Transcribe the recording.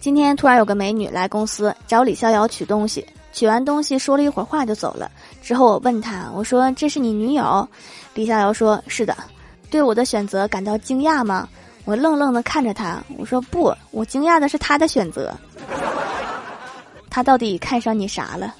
今天突然有个美女来公司找李逍遥取东西，取完东西说了一会儿话就走了。之后我问他，我说：“这是你女友？”李逍遥说：“是的。”对我的选择感到惊讶吗？我愣愣的看着他，我说：“不，我惊讶的是他的选择。他到底看上你啥了？”